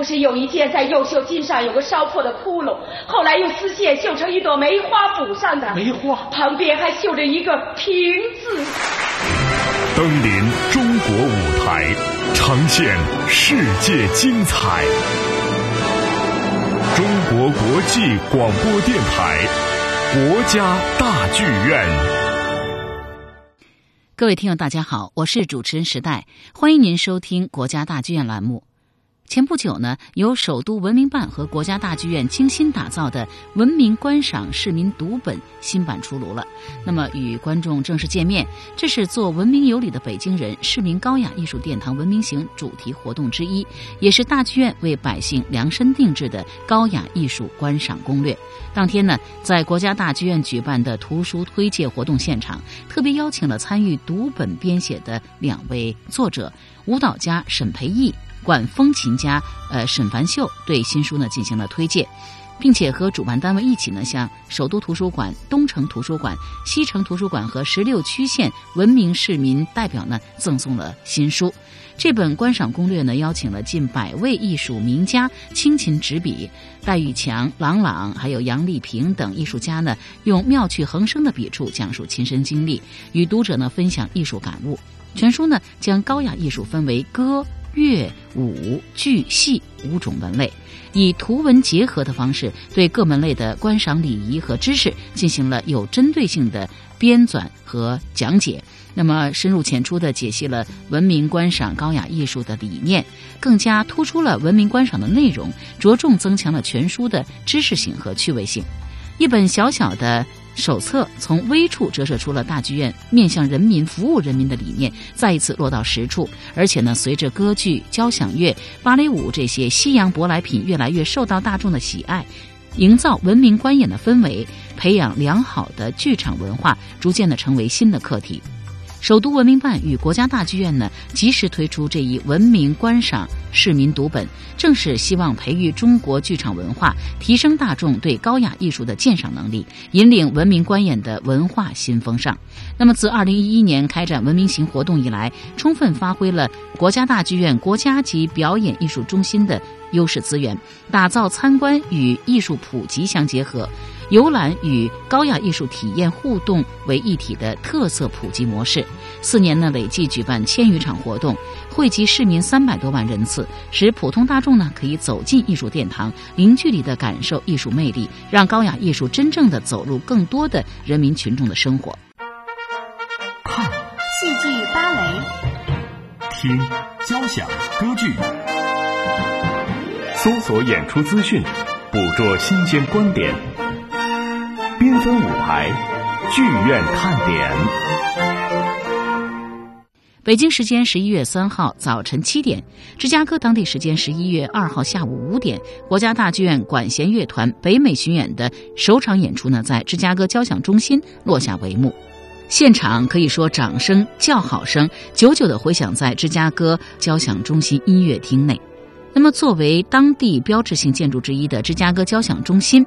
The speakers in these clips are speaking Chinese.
不是有一件在右袖襟上有个烧破的窟窿，后来用丝线绣成一朵梅花补上的。梅花旁边还绣着一个平字。登临中国舞台，呈现世界精彩。中国国际广播电台，国家大剧院。各位听友，大家好，我是主持人时代，欢迎您收听国家大剧院栏目。前不久呢，由首都文明办和国家大剧院精心打造的《文明观赏市民读本》新版出炉了。那么，与观众正式见面，这是做文明有礼的北京人市民高雅艺术殿堂文明行主题活动之一，也是大剧院为百姓量身定制的高雅艺术观赏攻略。当天呢，在国家大剧院举办的图书推介活动现场，特别邀请了参与读本编写的两位作者——舞蹈家沈培义。管风琴家呃沈凡秀对新书呢进行了推荐，并且和主办单位一起呢向首都图书馆、东城图书馆、西城图书馆和十六区县文明市民代表呢赠送了新书。这本观赏攻略呢邀请了近百位艺术名家倾情执笔，戴玉强、郎朗还有杨丽萍等艺术家呢用妙趣横生的笔触讲述亲身经历，与读者呢分享艺术感悟。全书呢将高雅艺术分为歌。乐、舞、剧、戏五种门类，以图文结合的方式，对各门类的观赏礼仪和知识进行了有针对性的编纂和讲解。那么深入浅出的解析了文明观赏高雅艺术的理念，更加突出了文明观赏的内容，着重增强了全书的知识性和趣味性。一本小小的。手册从微处折射出了大剧院面向人民、服务人民的理念，再一次落到实处。而且呢，随着歌剧、交响乐、芭蕾舞这些西洋舶来品越来越受到大众的喜爱，营造文明观演的氛围，培养良好的剧场文化，逐渐的成为新的课题。首都文明办与国家大剧院呢，及时推出这一文明观赏市民读本，正是希望培育中国剧场文化，提升大众对高雅艺术的鉴赏能力，引领文明观演的文化新风尚。那么，自二零一一年开展文明行活动以来，充分发挥了国家大剧院国家级表演艺术中心的优势资源，打造参观与艺术普及相结合。游览与高雅艺术体验互动为一体的特色普及模式，四年呢累计举办千余场活动，惠及市民三百多万人次，使普通大众呢可以走进艺术殿堂，零距离的感受艺术魅力，让高雅艺术真正的走入更多的人民群众的生活。看戏剧芭蕾，听交响歌剧，搜索演出资讯，捕捉新鲜观点。缤纷舞台，剧院看点。北京时间十一月三号早晨七点，芝加哥当地时间十一月二号下午五点，国家大剧院管弦乐团北美巡演的首场演出呢，在芝加哥交响中心落下帷幕。现场可以说掌声、叫好声久久的回响在芝加哥交响中心音乐厅内。那么，作为当地标志性建筑之一的芝加哥交响中心。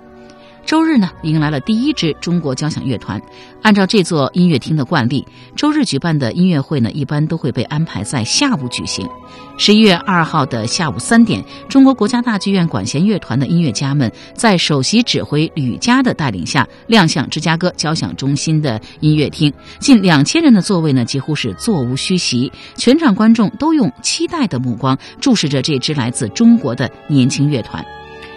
周日呢，迎来了第一支中国交响乐团。按照这座音乐厅的惯例，周日举办的音乐会呢，一般都会被安排在下午举行。十一月二号的下午三点，中国国家大剧院管弦乐团的音乐家们在首席指挥吕嘉的带领下亮相芝加哥交响中心的音乐厅。近两千人的座位呢，几乎是座无虚席，全场观众都用期待的目光注视着这支来自中国的年轻乐团。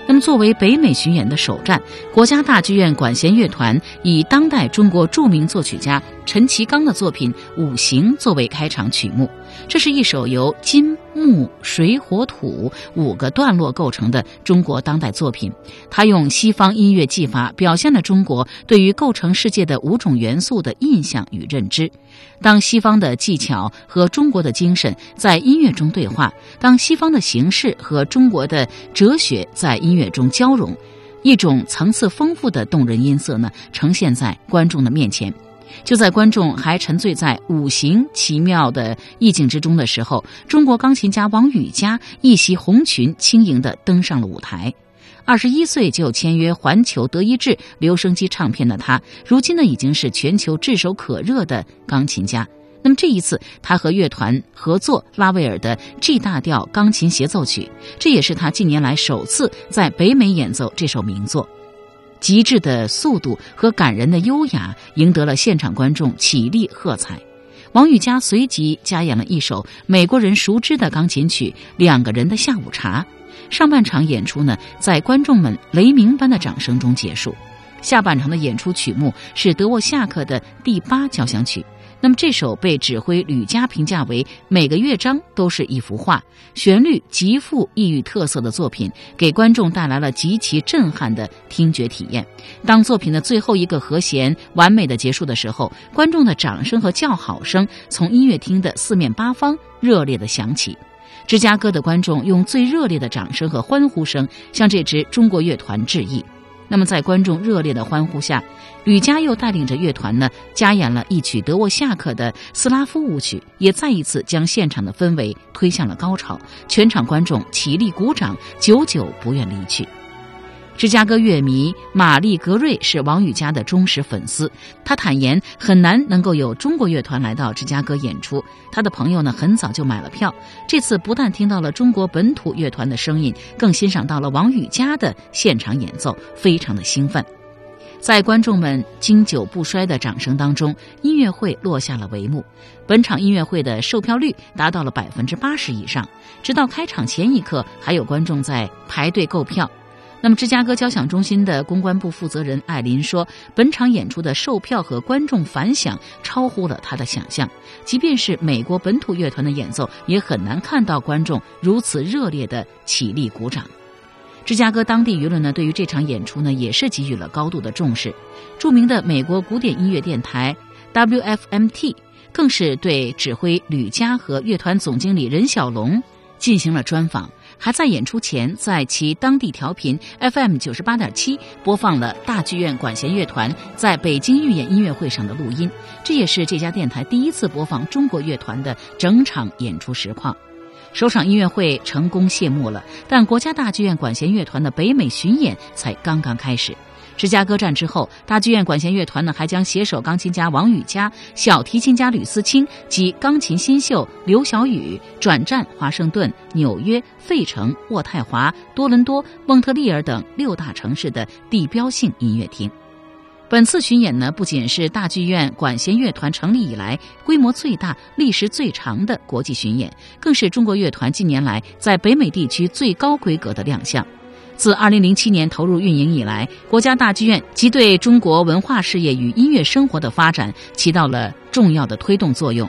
那么，作为北美巡演的首站，国家大剧院管弦乐团以当代中国著名作曲家陈其刚的作品《五行》作为开场曲目。这是一首由金、木、水、火、土五个段落构成的中国当代作品。它用西方音乐技法表现了中国对于构成世界的五种元素的印象与认知。当西方的技巧和中国的精神在音乐中对话，当西方的形式和中国的哲学在音乐中交融，一种层次丰富的动人音色呢，呈现在观众的面前。就在观众还沉醉在五行奇妙的意境之中的时候，中国钢琴家王羽佳一袭红裙，轻盈地登上了舞台。二十一岁就签约环球德意志留声机唱片的他，如今呢已经是全球炙手可热的钢琴家。那么这一次，他和乐团合作拉威尔的 G 大调钢琴协奏曲，这也是他近年来首次在北美演奏这首名作。极致的速度和感人的优雅，赢得了现场观众起立喝彩。王羽佳随即加演了一首美国人熟知的钢琴曲《两个人的下午茶》。上半场演出呢，在观众们雷鸣般的掌声中结束。下半场的演出曲目是德沃夏克的第八交响曲。那么这首被指挥吕嘉评价为每个乐章都是一幅画，旋律极富异域特色的作品，给观众带来了极其震撼的听觉体验。当作品的最后一个和弦完美的结束的时候，观众的掌声和叫好声从音乐厅的四面八方热烈的响起。芝加哥的观众用最热烈的掌声和欢呼声向这支中国乐团致意。那么，在观众热烈的欢呼下，吕嘉又带领着乐团呢，加演了一曲德沃夏克的斯拉夫舞曲，也再一次将现场的氛围推向了高潮。全场观众起立鼓掌，久久不愿离去。芝加哥乐迷玛丽格瑞是王羽佳的忠实粉丝。他坦言，很难能够有中国乐团来到芝加哥演出。他的朋友呢，很早就买了票。这次不但听到了中国本土乐团的声音，更欣赏到了王羽佳的现场演奏，非常的兴奋。在观众们经久不衰的掌声当中，音乐会落下了帷幕。本场音乐会的售票率达到了百分之八十以上，直到开场前一刻，还有观众在排队购票。那么，芝加哥交响中心的公关部负责人艾琳说：“本场演出的售票和观众反响超乎了他的想象，即便是美国本土乐团的演奏，也很难看到观众如此热烈的起立鼓掌。”芝加哥当地舆论呢，对于这场演出呢，也是给予了高度的重视。著名的美国古典音乐电台 WFMT 更是对指挥吕嘉和乐团总经理任小龙进行了专访。还在演出前，在其当地调频 FM 九十八点七播放了大剧院管弦乐团在北京预演音乐会上的录音，这也是这家电台第一次播放中国乐团的整场演出实况。首场音乐会成功谢幕了，但国家大剧院管弦乐团的北美巡演才刚刚开始。芝加哥站之后，大剧院管弦乐团呢还将携手钢琴家王羽佳、小提琴家吕思清及钢琴新秀刘晓宇转战华盛顿、纽约、费城、渥太华、多伦多、蒙特利尔等六大城市的地标性音乐厅。本次巡演呢，不仅是大剧院管弦乐团成立以来规模最大、历时最长的国际巡演，更是中国乐团近年来在北美地区最高规格的亮相。自2007年投入运营以来，国家大剧院即对中国文化事业与音乐生活的发展起到了重要的推动作用。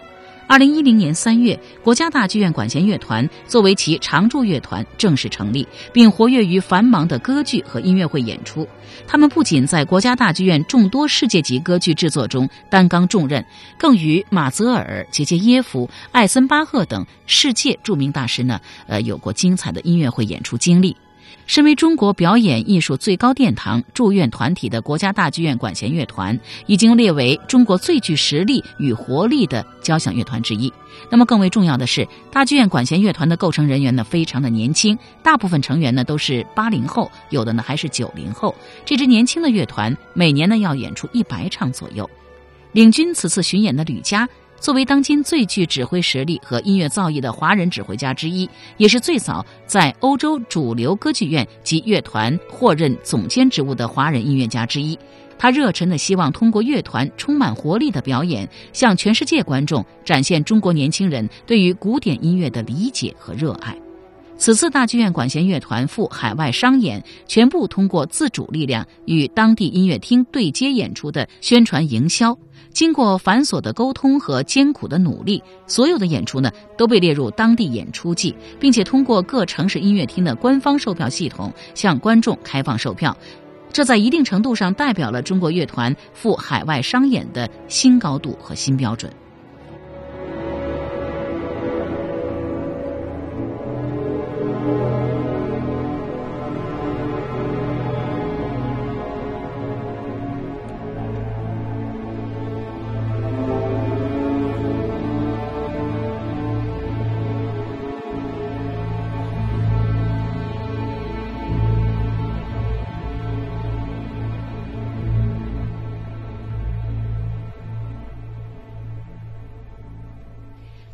2010年3月，国家大剧院管弦乐团作为其常驻乐团正式成立，并活跃于繁忙的歌剧和音乐会演出。他们不仅在国家大剧院众多世界级歌剧制作中担纲重任，更与马泽尔、杰杰耶夫、艾森巴赫等世界著名大师呢，呃，有过精彩的音乐会演出经历。身为中国表演艺术最高殿堂驻院团体的国家大剧院管弦乐团，已经列为中国最具实力与活力的交响乐团之一。那么，更为重要的是，大剧院管弦乐团的构成人员呢，非常的年轻，大部分成员呢都是八零后，有的呢还是九零后。这支年轻的乐团每年呢要演出一百场左右。领军此次巡演的吕嘉。作为当今最具指挥实力和音乐造诣的华人指挥家之一，也是最早在欧洲主流歌剧院及乐团获任总监职务的华人音乐家之一。他热忱地希望通过乐团充满活力的表演，向全世界观众展现中国年轻人对于古典音乐的理解和热爱。此次大剧院管弦乐团赴海外商演，全部通过自主力量与当地音乐厅对接演出的宣传营销。经过繁琐的沟通和艰苦的努力，所有的演出呢都被列入当地演出季，并且通过各城市音乐厅的官方售票系统向观众开放售票。这在一定程度上代表了中国乐团赴海外商演的新高度和新标准。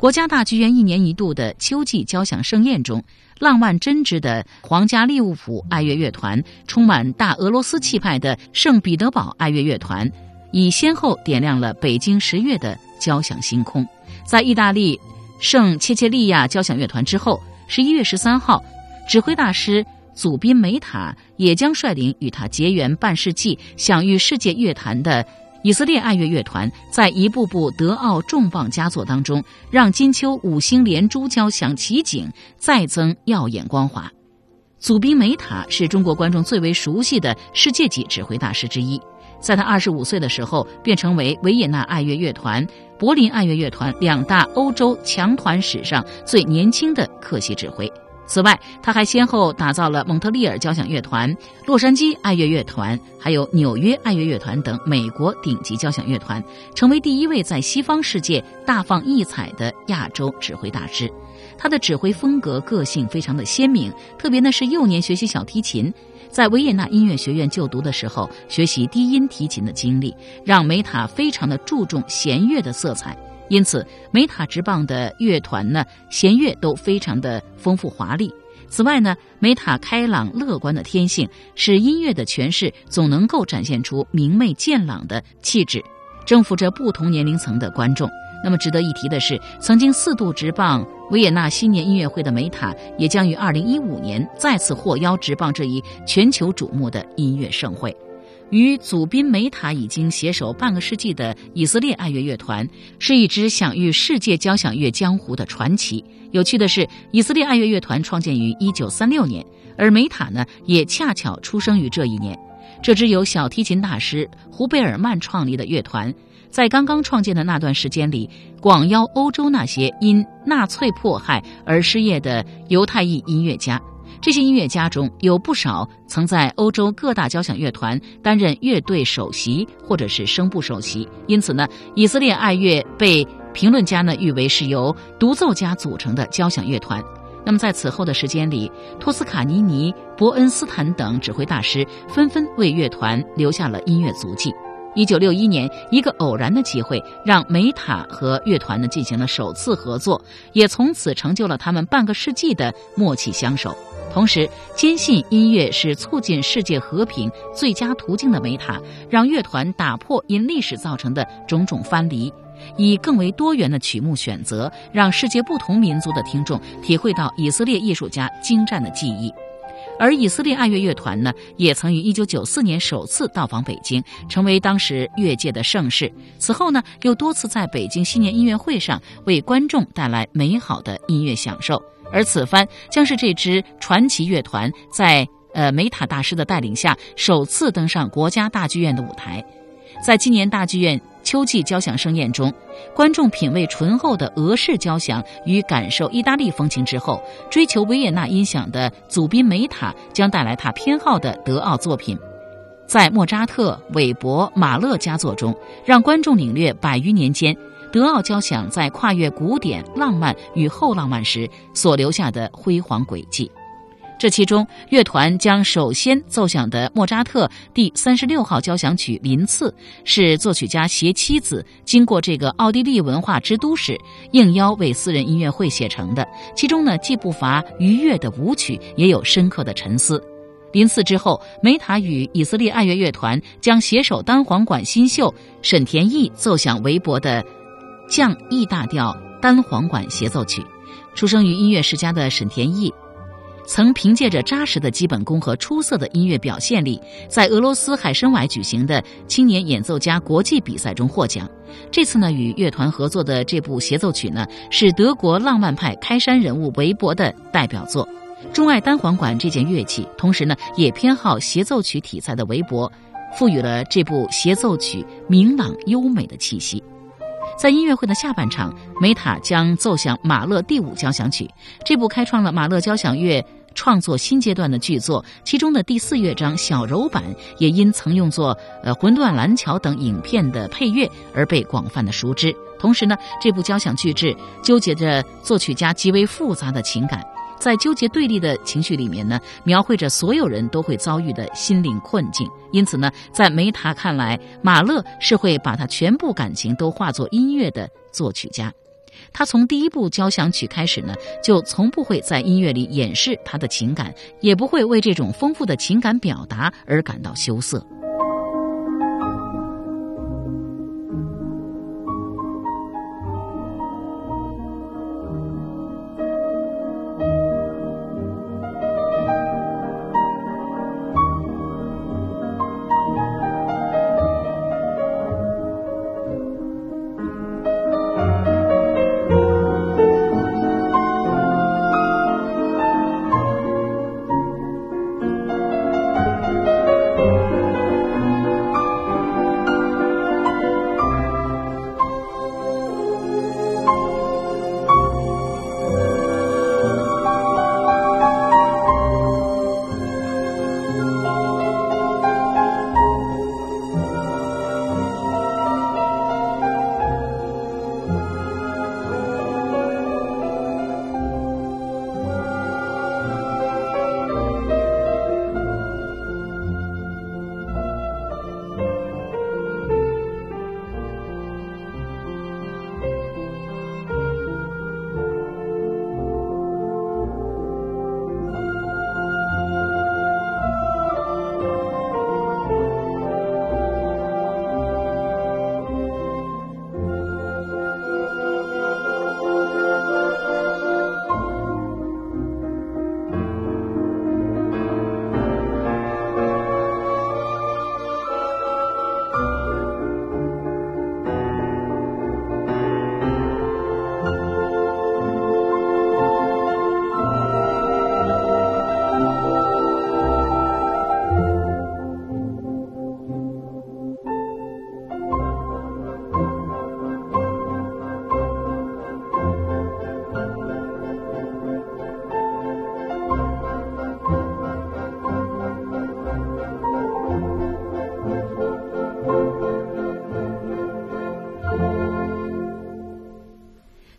国家大剧院一年一度的秋季交响盛宴中，浪漫真挚的皇家利物浦爱乐乐团，充满大俄罗斯气派的圣彼得堡爱乐乐团，已先后点亮了北京十月的交响星空。在意大利圣切切利亚交响乐团之后，十一月十三号，指挥大师祖宾梅塔也将率领与他结缘半世纪、享誉世界乐坛的。以色列爱乐乐团在一部部德奥重磅佳作当中，让金秋五星连珠交响奇景再增耀眼光华。祖宾梅塔是中国观众最为熟悉的世界级指挥大师之一，在他二十五岁的时候，便成为维也纳爱乐乐团、柏林爱乐乐团两大欧洲强团史上最年轻的客席指挥。此外，他还先后打造了蒙特利尔交响乐团、洛杉矶爱乐乐团，还有纽约爱乐乐团等美国顶级交响乐团，成为第一位在西方世界大放异彩的亚洲指挥大师。他的指挥风格个性非常的鲜明，特别呢是幼年学习小提琴，在维也纳音乐学院就读的时候学习低音提琴的经历，让梅塔非常的注重弦乐的色彩。因此，梅塔直棒的乐团呢，弦乐都非常的丰富华丽。此外呢，梅塔开朗乐观的天性，使音乐的诠释总能够展现出明媚健朗的气质，征服着不同年龄层的观众。那么值得一提的是，曾经四度直棒维也纳新年音乐会的梅塔，也将于二零一五年再次获邀直棒这一全球瞩目的音乐盛会。与祖宾梅塔已经携手半个世纪的以色列爱乐乐团，是一支享誉世界交响乐江湖的传奇。有趣的是，以色列爱乐乐团创建于一九三六年，而梅塔呢，也恰巧出生于这一年。这支由小提琴大师胡贝尔曼创立的乐团，在刚刚创建的那段时间里，广邀欧洲那些因纳粹迫害而失业的犹太裔音乐家。这些音乐家中有不少曾在欧洲各大交响乐团担任乐队首席或者是声部首席，因此呢，以色列爱乐被评论家呢誉为是由独奏家组成的交响乐团。那么在此后的时间里，托斯卡尼尼、伯恩斯坦等指挥大师纷纷为乐团留下了音乐足迹。一九六一年，一个偶然的机会让梅塔和乐团呢进行了首次合作，也从此成就了他们半个世纪的默契相守。同时，坚信音乐是促进世界和平最佳途径的梅塔，让乐团打破因历史造成的种种藩篱，以更为多元的曲目选择，让世界不同民族的听众体会到以色列艺术家精湛的技艺。而以色列爱乐乐团呢，也曾于1994年首次到访北京，成为当时乐界的盛事。此后呢，又多次在北京新年音乐会上为观众带来美好的音乐享受。而此番将是这支传奇乐团在呃梅塔大师的带领下首次登上国家大剧院的舞台。在今年大剧院秋季交响盛宴中，观众品味醇厚的俄式交响与感受意大利风情之后，追求维也纳音响的祖宾梅塔将带来他偏好的德奥作品。在莫扎特、韦伯、马勒佳作中，让观众领略百余年间。德奥交响在跨越古典、浪漫与后浪漫时所留下的辉煌轨迹，这其中乐团将首先奏响的莫扎特第三十六号交响曲《林次》，是作曲家携妻子经过这个奥地利文化之都时应邀为私人音乐会写成的。其中呢，既不乏愉悦的舞曲，也有深刻的沉思。《林次》之后，梅塔与以色列爱乐乐团将携手单簧管新秀沈田义奏响韦伯的。降 E 大调单簧管协奏曲，出生于音乐世家的沈田义，曾凭借着扎实的基本功和出色的音乐表现力，在俄罗斯海参崴举行的青年演奏家国际比赛中获奖。这次呢，与乐团合作的这部协奏曲呢，是德国浪漫派开山人物韦伯的代表作。钟爱单簧管这件乐器，同时呢，也偏好协奏曲题材的韦伯，赋予了这部协奏曲明朗优美的气息。在音乐会的下半场，梅塔将奏响马勒第五交响曲，这部开创了马勒交响乐创作新阶段的巨作。其中的第四乐章小柔版也因曾用作呃《魂断蓝桥》等影片的配乐而被广泛的熟知。同时呢，这部交响巨制纠结着作曲家极为复杂的情感。在纠结对立的情绪里面呢，描绘着所有人都会遭遇的心灵困境。因此呢，在梅塔看来，马勒是会把他全部感情都化作音乐的作曲家。他从第一部交响曲开始呢，就从不会在音乐里掩饰他的情感，也不会为这种丰富的情感表达而感到羞涩。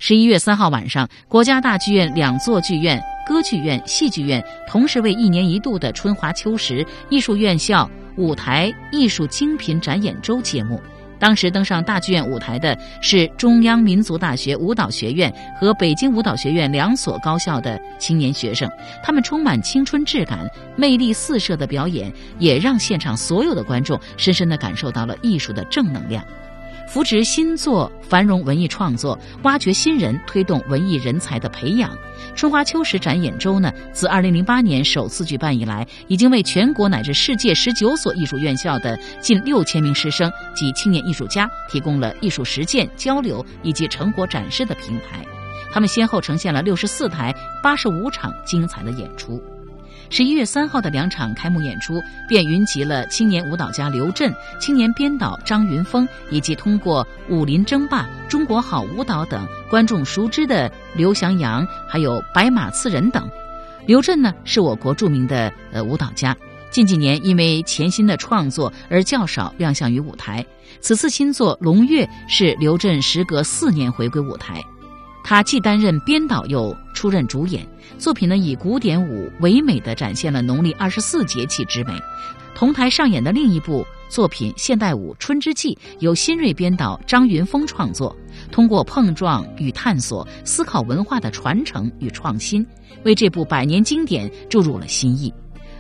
十一月三号晚上，国家大剧院两座剧院——歌剧院、戏剧院，同时为一年一度的春华秋实艺术院校舞台艺术精品展演周揭幕。当时登上大剧院舞台的是中央民族大学舞蹈学院和北京舞蹈学院两所高校的青年学生，他们充满青春质感、魅力四射的表演，也让现场所有的观众深深地感受到了艺术的正能量。扶植新作，繁荣文艺创作，挖掘新人，推动文艺人才的培养。春华秋实展演周呢，自二零零八年首次举办以来，已经为全国乃至世界十九所艺术院校的近六千名师生及青年艺术家提供了艺术实践、交流以及成果展示的平台。他们先后呈现了六十四台、八十五场精彩的演出。十一月三号的两场开幕演出，便云集了青年舞蹈家刘震、青年编导张云峰，以及通过《武林争霸》《中国好舞蹈》等观众熟知的刘翔阳，还有白马刺人等。刘震呢，是我国著名的呃舞蹈家，近几年因为潜心的创作而较少亮相于舞台。此次新作《龙月》是刘震时隔四年回归舞台。他既担任编导，又出任主演。作品呢，以古典舞唯美的展现了农历二十四节气之美。同台上演的另一部作品《现代舞春之祭》，由新锐编导张云峰创作，通过碰撞与探索，思考文化的传承与创新，为这部百年经典注入了新意。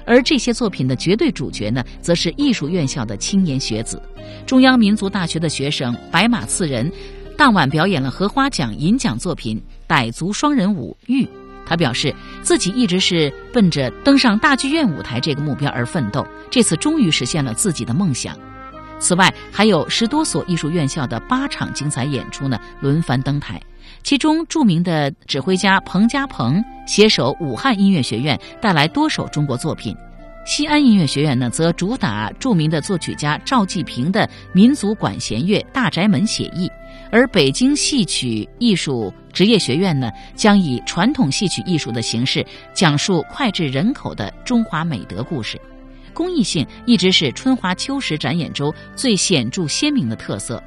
而这些作品的绝对主角呢，则是艺术院校的青年学子，中央民族大学的学生白马刺人。当晚表演了荷花奖银奖作品《傣族双人舞玉》，他表示自己一直是奔着登上大剧院舞台这个目标而奋斗，这次终于实现了自己的梦想。此外，还有十多所艺术院校的八场精彩演出呢轮番登台，其中著名的指挥家彭家鹏携手武汉音乐学院带来多首中国作品，西安音乐学院呢则主打著名的作曲家赵季平的民族管弦乐《大宅门》写意。而北京戏曲艺术职业学院呢，将以传统戏曲艺术的形式讲述脍炙人口的中华美德故事，公益性一直是春华秋实展演周最显著鲜明的特色。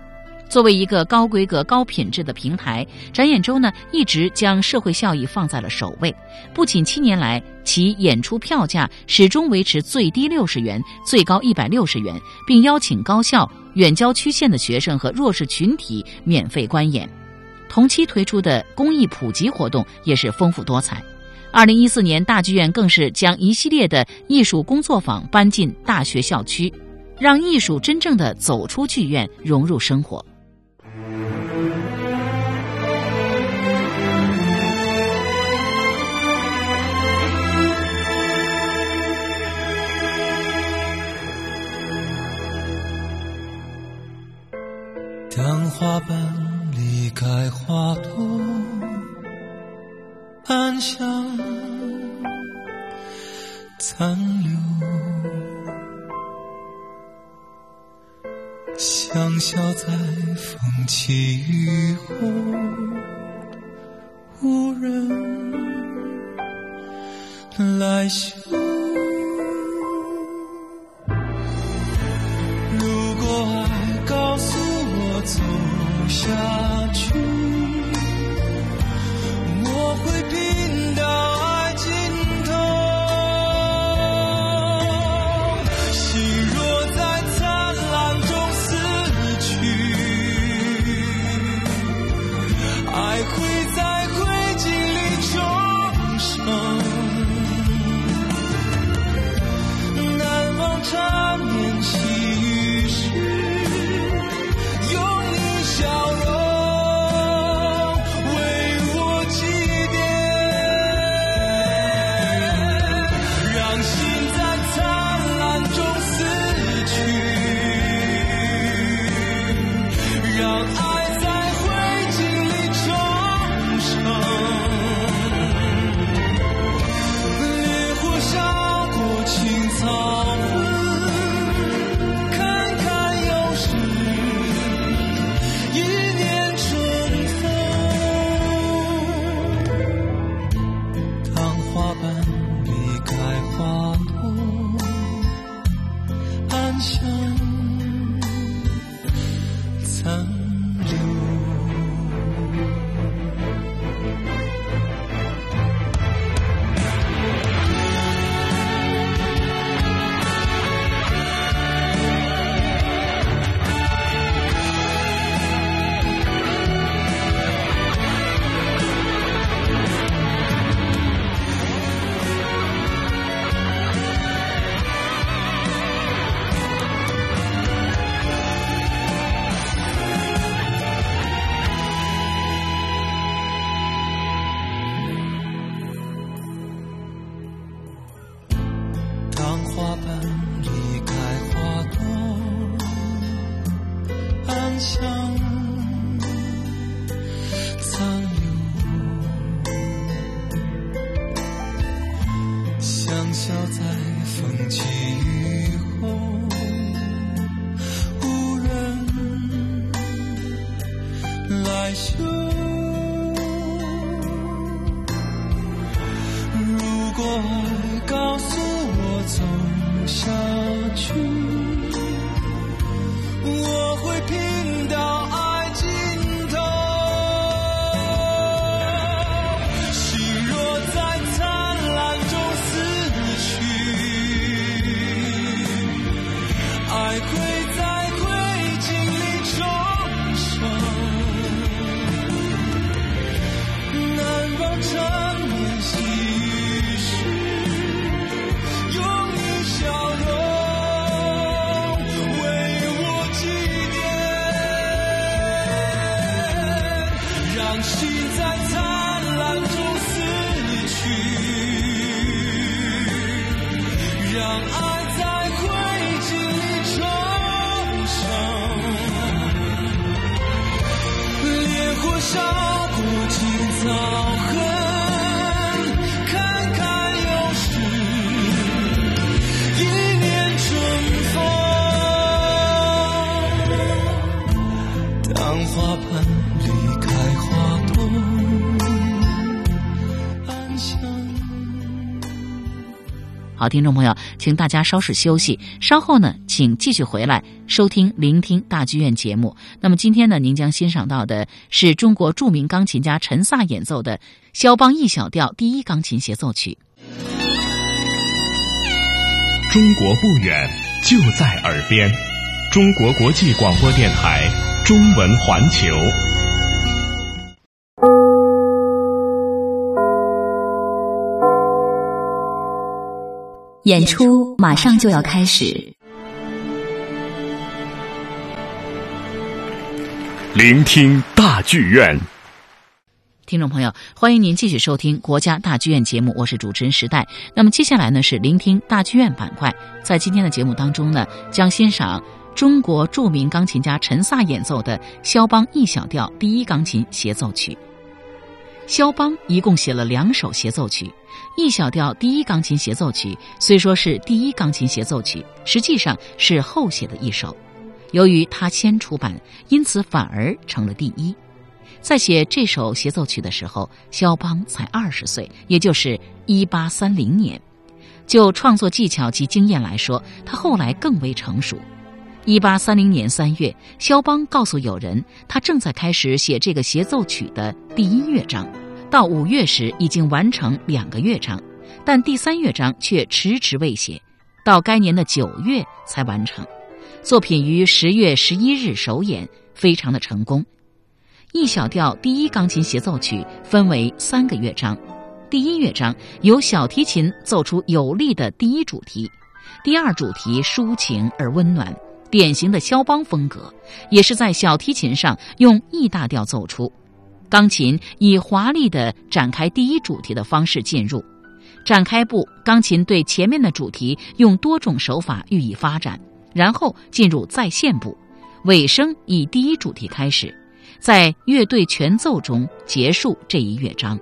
作为一个高规格、高品质的平台，展演周呢一直将社会效益放在了首位。不仅七年来其演出票价始终维持最低六十元，最高一百六十元，并邀请高校、远郊区县的学生和弱势群体免费观演。同期推出的公益普及活动也是丰富多彩。二零一四年，大剧院更是将一系列的艺术工作坊搬进大学校区，让艺术真正的走出剧院，融入生活。花瓣离开花朵，暗香残留，香消在风起雨后，无人来嗅。想藏听众朋友，请大家稍事休息，稍后呢，请继续回来收听、聆听大剧院节目。那么今天呢，您将欣赏到的是中国著名钢琴家陈萨演奏的肖邦 E 小调第一钢琴协奏曲。中国不远，就在耳边。中国国际广播电台中文环球。演出马上就要开始。聆听大剧院。听众朋友，欢迎您继续收听国家大剧院节目，我是主持人时代。那么接下来呢是聆听大剧院板块，在今天的节目当中呢，将欣赏中国著名钢琴家陈萨演奏的肖邦 E 小调第一钢琴协奏曲。肖邦一共写了两首协奏曲，《E 小调第一钢琴协奏曲》虽说是第一钢琴协奏曲，实际上是后写的一首。由于他先出版，因此反而成了第一。在写这首协奏曲的时候，肖邦才二十岁，也就是一八三零年。就创作技巧及经验来说，他后来更为成熟。一八三零年三月，肖邦告诉友人，他正在开始写这个协奏曲的第一乐章。到五月时，已经完成两个乐章，但第三乐章却迟迟未写，到该年的九月才完成。作品于十月十一日首演，非常的成功。E 小调第一钢琴协奏曲分为三个乐章，第一乐章由小提琴奏出有力的第一主题，第二主题抒情而温暖，典型的肖邦风格，也是在小提琴上用 E 大调奏出，钢琴以华丽的展开第一主题的方式进入，展开部钢琴对前面的主题用多种手法予以发展，然后进入再现部，尾声以第一主题开始。在乐队全奏中结束这一乐章。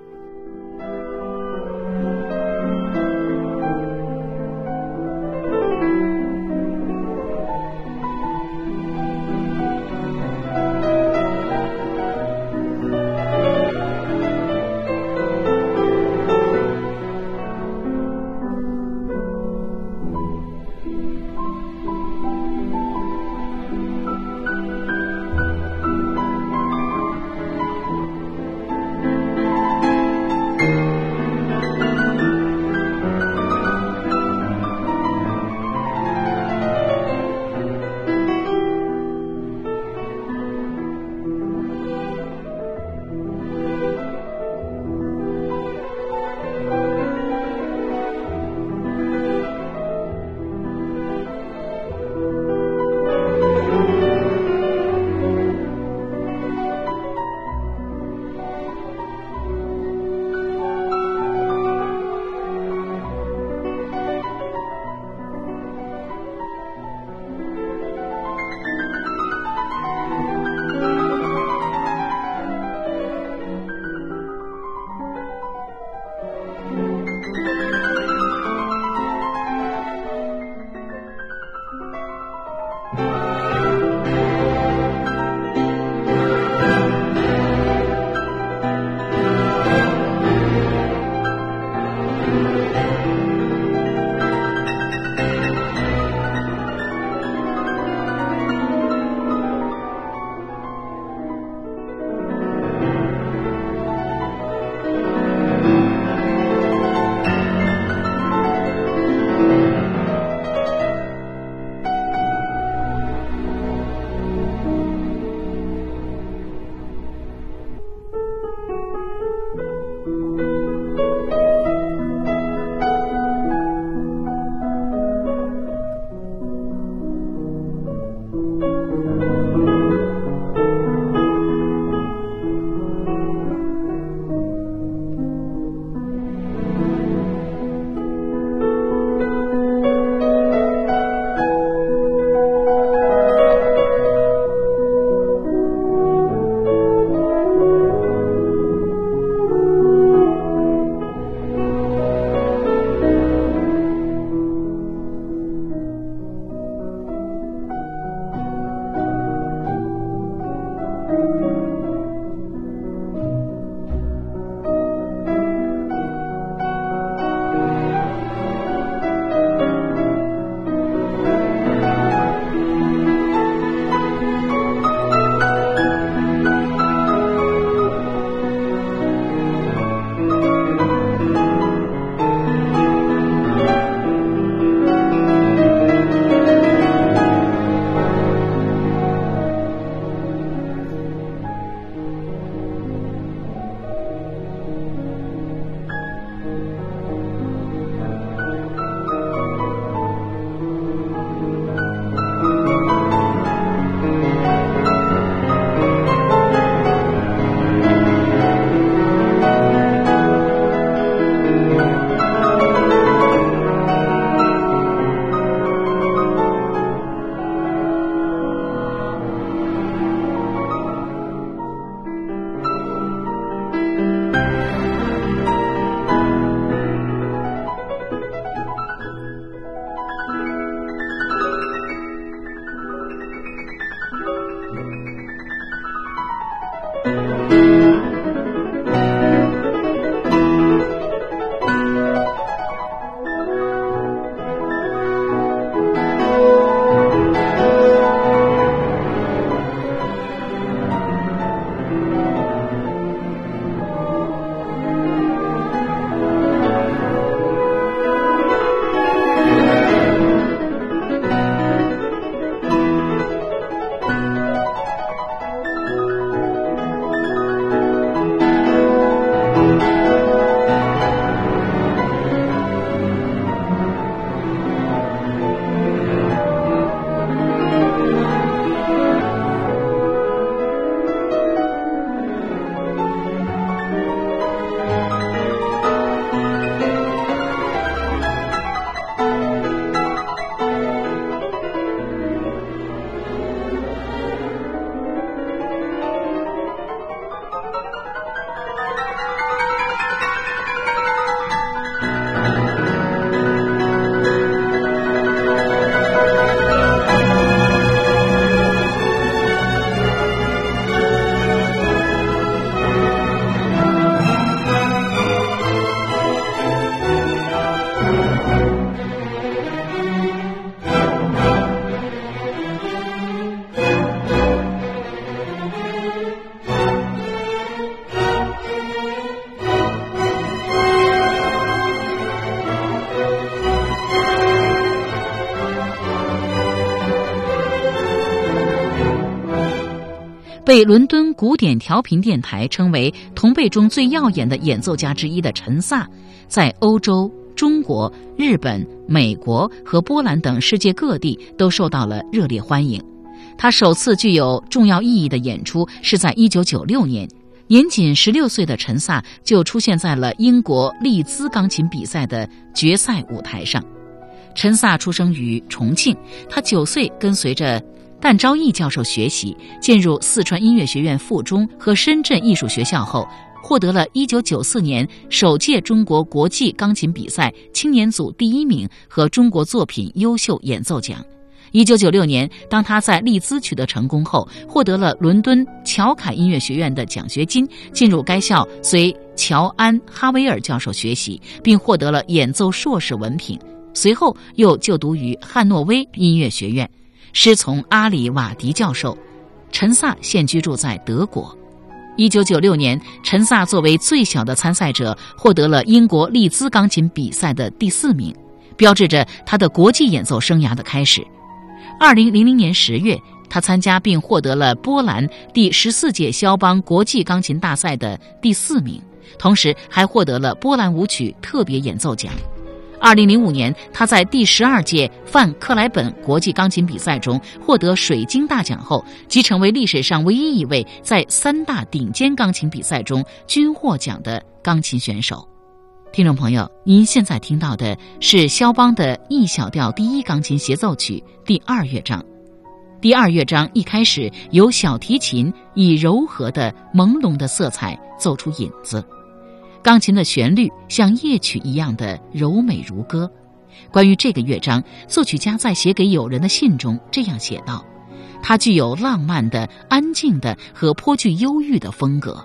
被伦敦古典调频电台称为同辈中最耀眼的演奏家之一的陈萨，在欧洲、中国、日本、美国和波兰等世界各地都受到了热烈欢迎。他首次具有重要意义的演出是在1996年，年仅16岁的陈萨就出现在了英国利兹钢琴比赛的决赛舞台上。陈萨出生于重庆，他九岁跟随着但昭义教授学习，进入四川音乐学院附中和深圳艺术学校后，获得了1994年首届中国国际钢琴比赛青年组第一名和中国作品优秀演奏奖。1996年，当他在利兹取得成功后，获得了伦敦乔凯音乐学院的奖学金，进入该校随乔安·哈维尔教授学习，并获得了演奏硕士文凭。随后又就读于汉诺威音乐学院，师从阿里瓦迪教授。陈萨现居住在德国。一九九六年，陈萨作为最小的参赛者，获得了英国利兹钢琴比赛的第四名，标志着他的国际演奏生涯的开始。二零零零年十月，他参加并获得了波兰第十四届肖邦国际钢琴大赛的第四名，同时还获得了波兰舞曲特别演奏奖。二零零五年，他在第十二届范克莱本国际钢琴比赛中获得水晶大奖后，即成为历史上唯一一位在三大顶尖钢琴比赛中均获奖的钢琴选手。听众朋友，您现在听到的是肖邦的 E 小调第一钢琴协奏曲第二乐章。第二乐章一开始由小提琴以柔和的朦胧的色彩奏出引子。钢琴的旋律像夜曲一样的柔美如歌。关于这个乐章，作曲家在写给友人的信中这样写道：“它具有浪漫的、安静的和颇具忧郁的风格，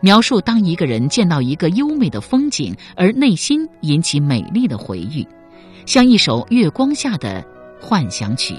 描述当一个人见到一个优美的风景而内心引起美丽的回忆，像一首月光下的幻想曲。”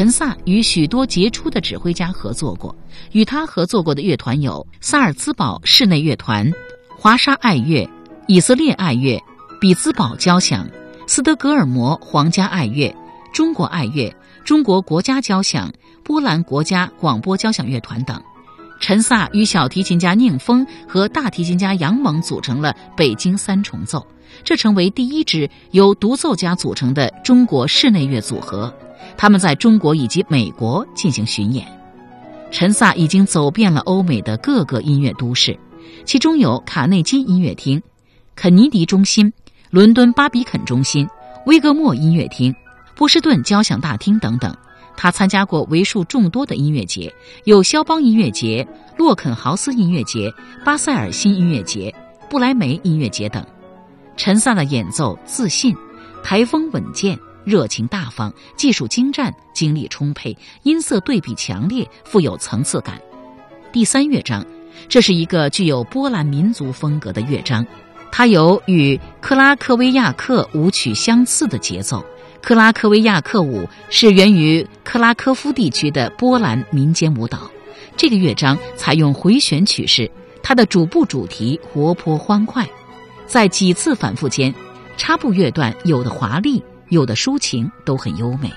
陈萨与许多杰出的指挥家合作过，与他合作过的乐团有萨尔茨堡室内乐团、华沙爱乐、以色列爱乐、比兹堡交响、斯德哥尔摩皇家爱乐、中国爱乐、中国国家交响、波兰国家广播交响乐团等。陈萨与小提琴家宁峰和大提琴家杨猛组成了北京三重奏，这成为第一支由独奏家组成的中国室内乐组合。他们在中国以及美国进行巡演。陈萨已经走遍了欧美的各个音乐都市，其中有卡内基音乐厅、肯尼迪中心、伦敦巴比肯中心、威格莫音乐厅、波士顿交响大厅等等。他参加过为数众多的音乐节，有肖邦音乐节、洛肯豪斯音乐节、巴塞尔新音乐节、布莱梅音乐节等。陈萨的演奏自信，台风稳健，热情大方，技术精湛，精力充沛，音色对比强烈，富有层次感。第三乐章，这是一个具有波兰民族风格的乐章，它有与克拉科维亚克舞曲相似的节奏。克拉科维亚克舞是源于克拉科夫地区的波兰民间舞蹈。这个乐章采用回旋曲式，它的主部主题活泼欢快，在几次反复间，插部乐段有的华丽，有的抒情，都很优美。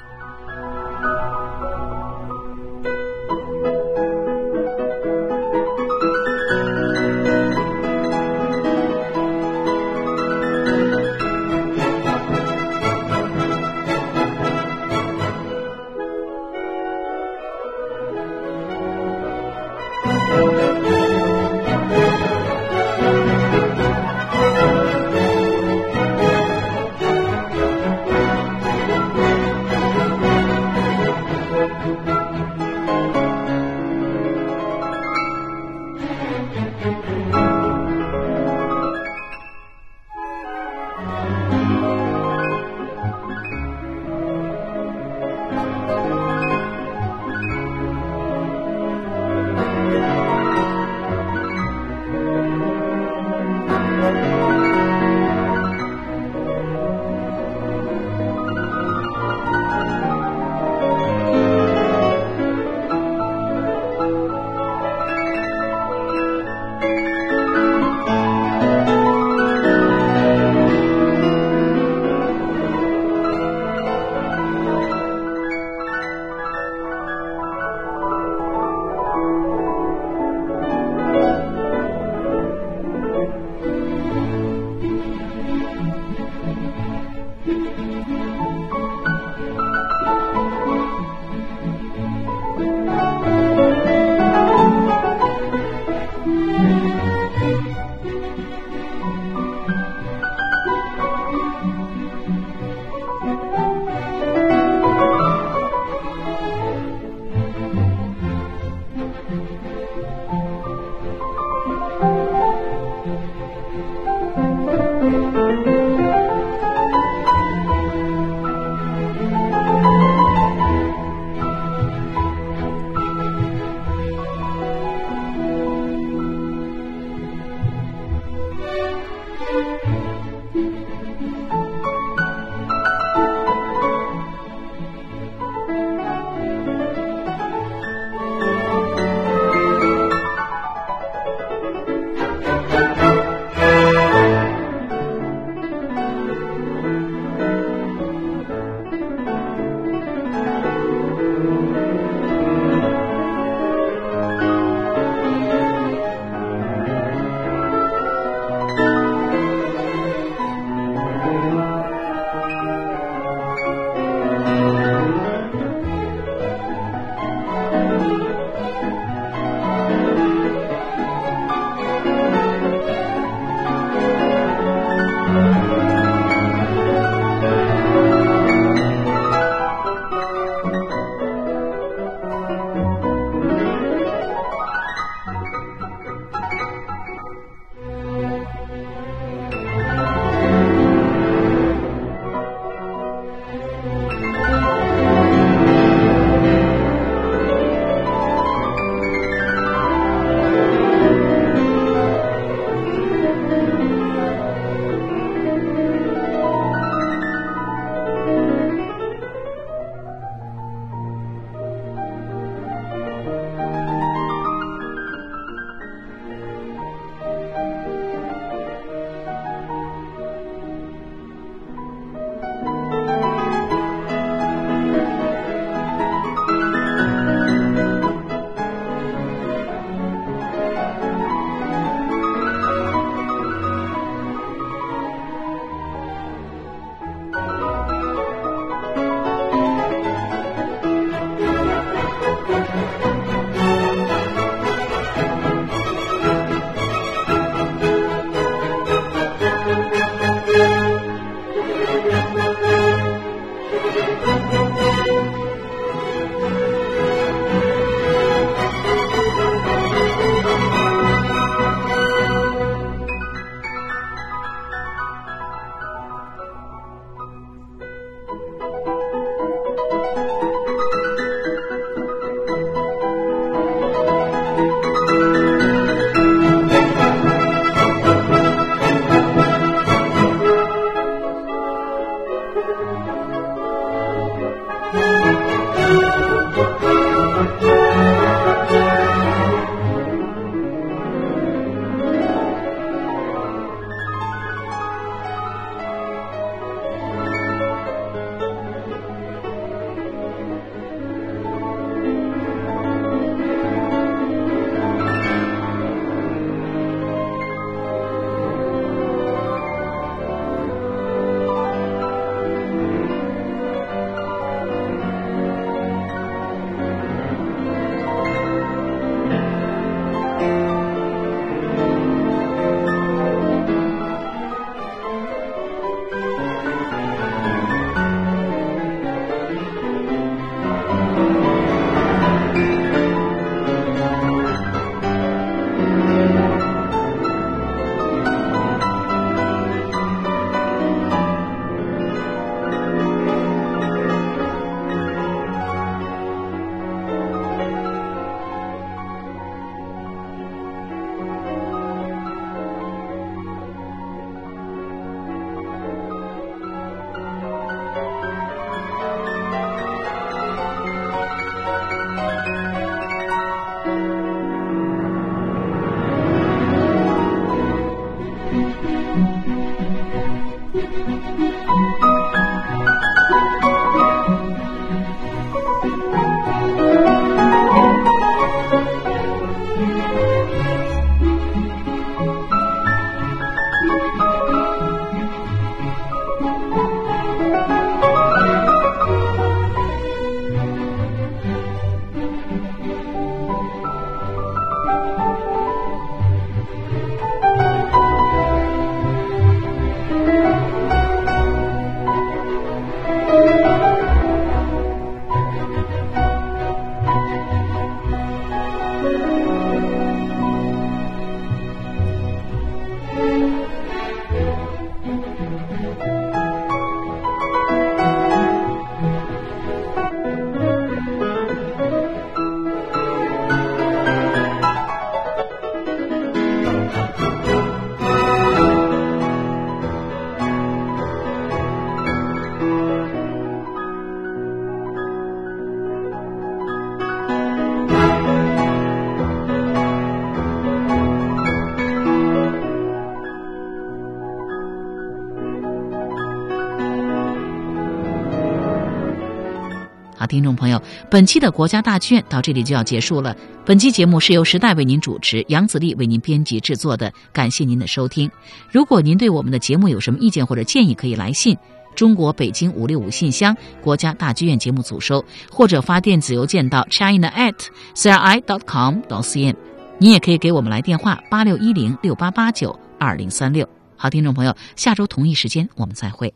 听众朋友，本期的国家大剧院到这里就要结束了。本期节目是由时代为您主持，杨子丽为您编辑制作的。感谢您的收听。如果您对我们的节目有什么意见或者建议，可以来信中国北京五六五信箱国家大剧院节目组收，或者发电子邮件到 china at cri dot com dot cn。您也可以给我们来电话八六一零六八八九二零三六。好，听众朋友，下周同一时间我们再会。